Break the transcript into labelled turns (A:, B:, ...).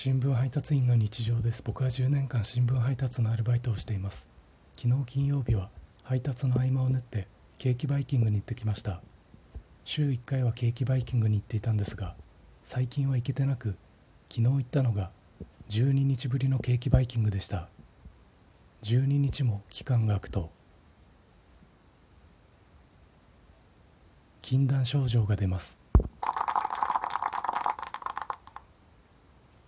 A: 新聞配達員の日常です。僕は10年間新聞配達のアルバイトをしています。昨日金曜日は配達の合間を縫ってケーキバイキングに行ってきました。週1回はケーキバイキングに行っていたんですが最近は行けてなく昨日行ったのが12日ぶりのケーキバイキングでした。12日も期間が空くと禁断症状が出ます。